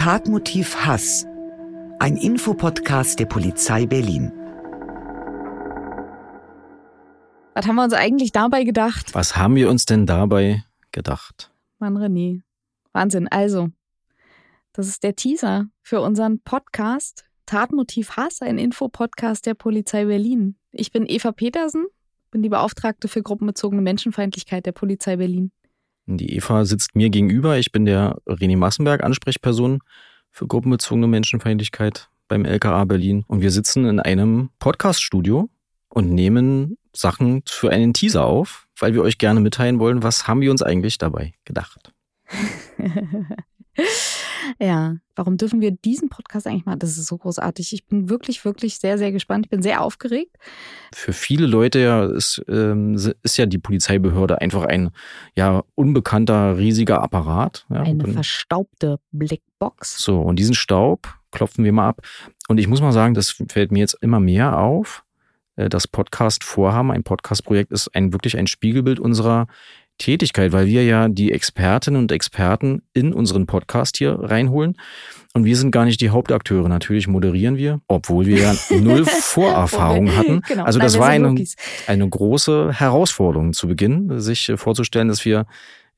Tatmotiv Hass. Ein Infopodcast der Polizei Berlin. Was haben wir uns eigentlich dabei gedacht? Was haben wir uns denn dabei gedacht? Mann, René. Wahnsinn. Also, das ist der Teaser für unseren Podcast Tatmotiv Hass, ein Infopodcast der Polizei Berlin. Ich bin Eva Petersen, bin die Beauftragte für gruppenbezogene Menschenfeindlichkeit der Polizei Berlin. Die Eva sitzt mir gegenüber. Ich bin der René Massenberg, Ansprechperson für gruppenbezogene Menschenfeindlichkeit beim LKA Berlin. Und wir sitzen in einem Podcaststudio und nehmen Sachen für einen Teaser auf, weil wir euch gerne mitteilen wollen, was haben wir uns eigentlich dabei gedacht. ja, warum dürfen wir diesen Podcast eigentlich machen? Das ist so großartig. Ich bin wirklich, wirklich sehr, sehr gespannt. Ich bin sehr aufgeregt. Für viele Leute ja ist, ähm, ist ja die Polizeibehörde einfach ein ja unbekannter riesiger Apparat. Ja, Eine verstaubte Blackbox. So, und diesen Staub klopfen wir mal ab. Und ich muss mal sagen, das fällt mir jetzt immer mehr auf. Äh, das Podcast-Vorhaben, ein Podcast-Projekt ist ein, wirklich ein Spiegelbild unserer Tätigkeit, weil wir ja die Expertinnen und Experten in unseren Podcast hier reinholen. Und wir sind gar nicht die Hauptakteure. Natürlich moderieren wir, obwohl wir ja null Vorerfahrung hatten. Genau. Also das Nein, war eine, eine große Herausforderung zu Beginn, sich vorzustellen, dass wir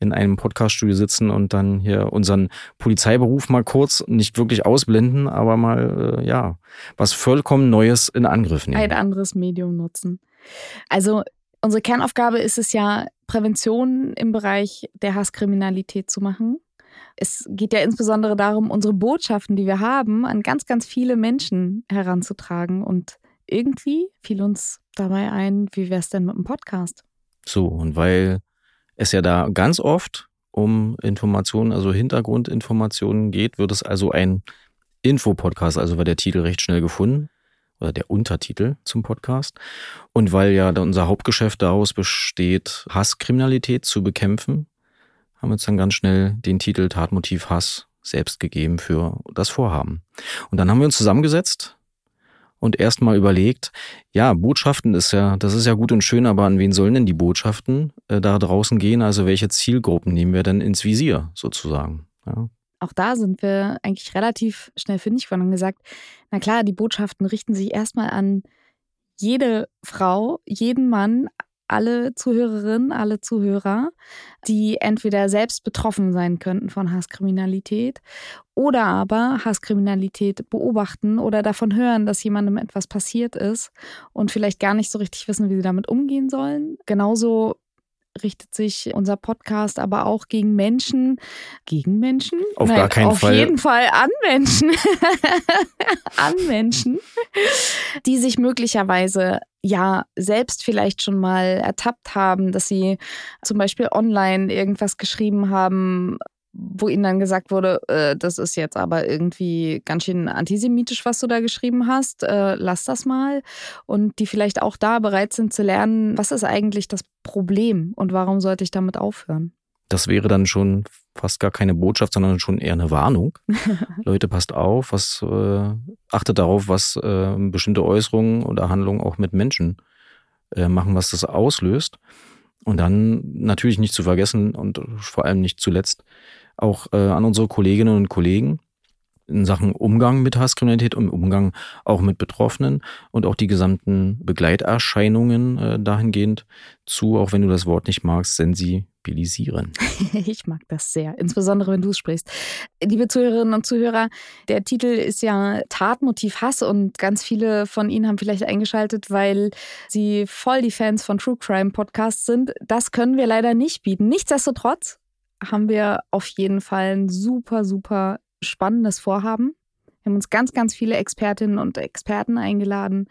in einem Podcaststudio sitzen und dann hier unseren Polizeiberuf mal kurz nicht wirklich ausblenden, aber mal äh, ja was vollkommen Neues in Angriff nehmen. Ein anderes Medium nutzen. Also unsere Kernaufgabe ist es ja, Prävention im Bereich der Hasskriminalität zu machen. Es geht ja insbesondere darum, unsere Botschaften, die wir haben, an ganz, ganz viele Menschen heranzutragen. Und irgendwie fiel uns dabei ein, wie wäre es denn mit dem Podcast? So, und weil es ja da ganz oft um Informationen, also Hintergrundinformationen geht, wird es also ein Infopodcast, also war der Titel recht schnell gefunden oder der Untertitel zum Podcast. Und weil ja unser Hauptgeschäft daraus besteht, Hasskriminalität zu bekämpfen, haben wir uns dann ganz schnell den Titel Tatmotiv Hass selbst gegeben für das Vorhaben. Und dann haben wir uns zusammengesetzt und erstmal überlegt, ja, Botschaften ist ja, das ist ja gut und schön, aber an wen sollen denn die Botschaften äh, da draußen gehen? Also welche Zielgruppen nehmen wir denn ins Visier sozusagen? Ja auch da sind wir eigentlich relativ schnell fündig geworden und gesagt, na klar, die Botschaften richten sich erstmal an jede Frau, jeden Mann, alle Zuhörerinnen, alle Zuhörer, die entweder selbst betroffen sein könnten von Hasskriminalität oder aber Hasskriminalität beobachten oder davon hören, dass jemandem etwas passiert ist und vielleicht gar nicht so richtig wissen, wie sie damit umgehen sollen. Genauso richtet sich unser Podcast aber auch gegen Menschen. Gegen Menschen? Auf Nein, gar keinen auf Fall. Auf jeden Fall an Menschen. an Menschen, die sich möglicherweise ja selbst vielleicht schon mal ertappt haben, dass sie zum Beispiel online irgendwas geschrieben haben, wo ihnen dann gesagt wurde, äh, das ist jetzt aber irgendwie ganz schön antisemitisch, was du da geschrieben hast, äh, lass das mal. Und die vielleicht auch da bereit sind zu lernen, was ist eigentlich das Problem und warum sollte ich damit aufhören? Das wäre dann schon fast gar keine Botschaft, sondern schon eher eine Warnung. Leute, passt auf, was äh, achtet darauf, was äh, bestimmte Äußerungen oder Handlungen auch mit Menschen äh, machen, was das auslöst. Und dann natürlich nicht zu vergessen und vor allem nicht zuletzt auch äh, an unsere Kolleginnen und Kollegen in Sachen Umgang mit Hasskriminalität und Umgang auch mit Betroffenen und auch die gesamten Begleiterscheinungen äh, dahingehend zu, auch wenn du das Wort nicht magst, sensibilisieren. Ich mag das sehr, insbesondere wenn du es sprichst. Liebe Zuhörerinnen und Zuhörer, der Titel ist ja Tatmotiv Hass und ganz viele von Ihnen haben vielleicht eingeschaltet, weil sie voll die Fans von True Crime Podcasts sind. Das können wir leider nicht bieten. Nichtsdestotrotz haben wir auf jeden Fall ein super, super spannendes Vorhaben. Wir haben uns ganz, ganz viele Expertinnen und Experten eingeladen,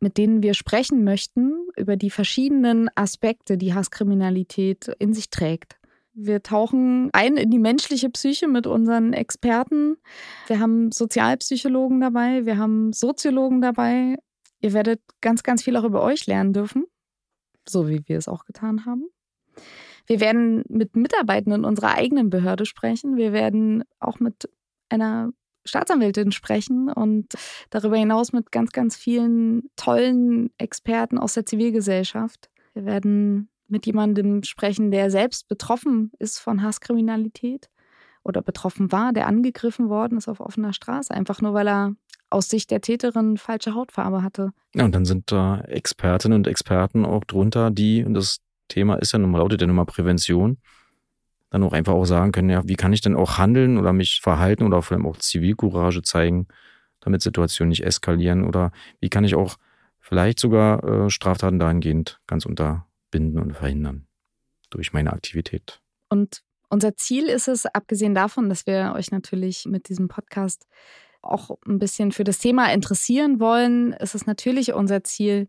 mit denen wir sprechen möchten über die verschiedenen Aspekte, die Hasskriminalität in sich trägt. Wir tauchen ein in die menschliche Psyche mit unseren Experten. Wir haben Sozialpsychologen dabei, wir haben Soziologen dabei. Ihr werdet ganz, ganz viel auch über euch lernen dürfen, so wie wir es auch getan haben. Wir werden mit Mitarbeitenden unserer eigenen Behörde sprechen. Wir werden auch mit einer Staatsanwältin sprechen und darüber hinaus mit ganz, ganz vielen tollen Experten aus der Zivilgesellschaft. Wir werden mit jemandem sprechen, der selbst betroffen ist von Hasskriminalität oder betroffen war, der angegriffen worden ist auf offener Straße, einfach nur weil er aus Sicht der Täterin falsche Hautfarbe hatte. Ja, und dann sind da Expertinnen und Experten auch drunter, die, und das Thema ist ja nun mal, lautet ja nun mal Prävention, dann auch einfach auch sagen können, ja, wie kann ich denn auch handeln oder mich verhalten oder vor allem auch Zivilcourage zeigen, damit Situationen nicht eskalieren oder wie kann ich auch vielleicht sogar äh, Straftaten dahingehend ganz unterbinden und verhindern durch meine Aktivität. Und unser Ziel ist es, abgesehen davon, dass wir euch natürlich mit diesem Podcast auch ein bisschen für das Thema interessieren wollen, ist es natürlich unser Ziel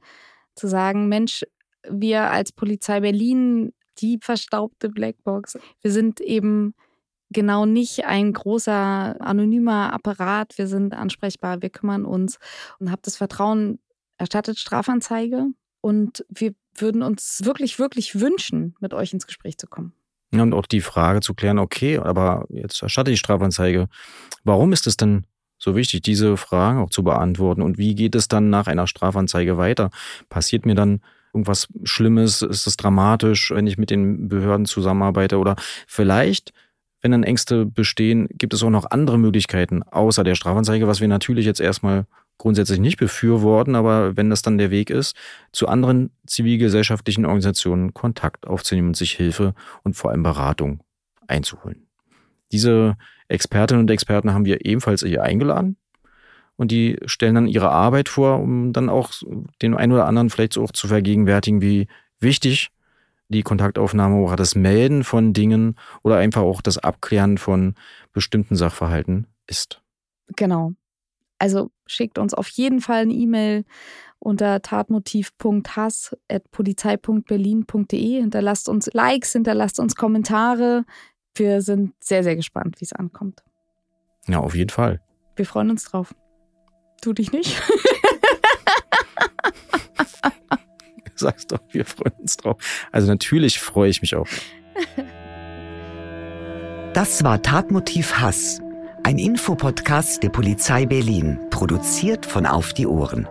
zu sagen, Mensch, wir als Polizei Berlin, die verstaubte Blackbox, wir sind eben genau nicht ein großer anonymer Apparat. Wir sind ansprechbar, wir kümmern uns und habt das Vertrauen, erstattet Strafanzeige und wir würden uns wirklich, wirklich wünschen, mit euch ins Gespräch zu kommen. Und auch die Frage zu klären, okay, aber jetzt erstatte ich Strafanzeige. Warum ist es denn so wichtig, diese Fragen auch zu beantworten? Und wie geht es dann nach einer Strafanzeige weiter? Passiert mir dann irgendwas Schlimmes? Ist es dramatisch, wenn ich mit den Behörden zusammenarbeite? Oder vielleicht, wenn dann Ängste bestehen, gibt es auch noch andere Möglichkeiten außer der Strafanzeige, was wir natürlich jetzt erstmal grundsätzlich nicht befürworten, aber wenn das dann der Weg ist, zu anderen zivilgesellschaftlichen Organisationen Kontakt aufzunehmen und sich Hilfe und vor allem Beratung einzuholen. Diese Expertinnen und Experten haben wir ebenfalls hier eingeladen und die stellen dann ihre Arbeit vor, um dann auch den einen oder anderen vielleicht auch zu vergegenwärtigen, wie wichtig die Kontaktaufnahme oder das Melden von Dingen oder einfach auch das Abklären von bestimmten Sachverhalten ist. Genau. Also schickt uns auf jeden Fall eine E-Mail unter tatmotiv.hass.polizei.berlin.de. Hinterlasst uns Likes, hinterlasst uns Kommentare. Wir sind sehr, sehr gespannt, wie es ankommt. Ja, auf jeden Fall. Wir freuen uns drauf. Du dich nicht? Sagst doch, wir freuen uns drauf. Also natürlich freue ich mich auch. Das war Tatmotiv Hass ein Infopodcast der Polizei Berlin, produziert von Auf die Ohren.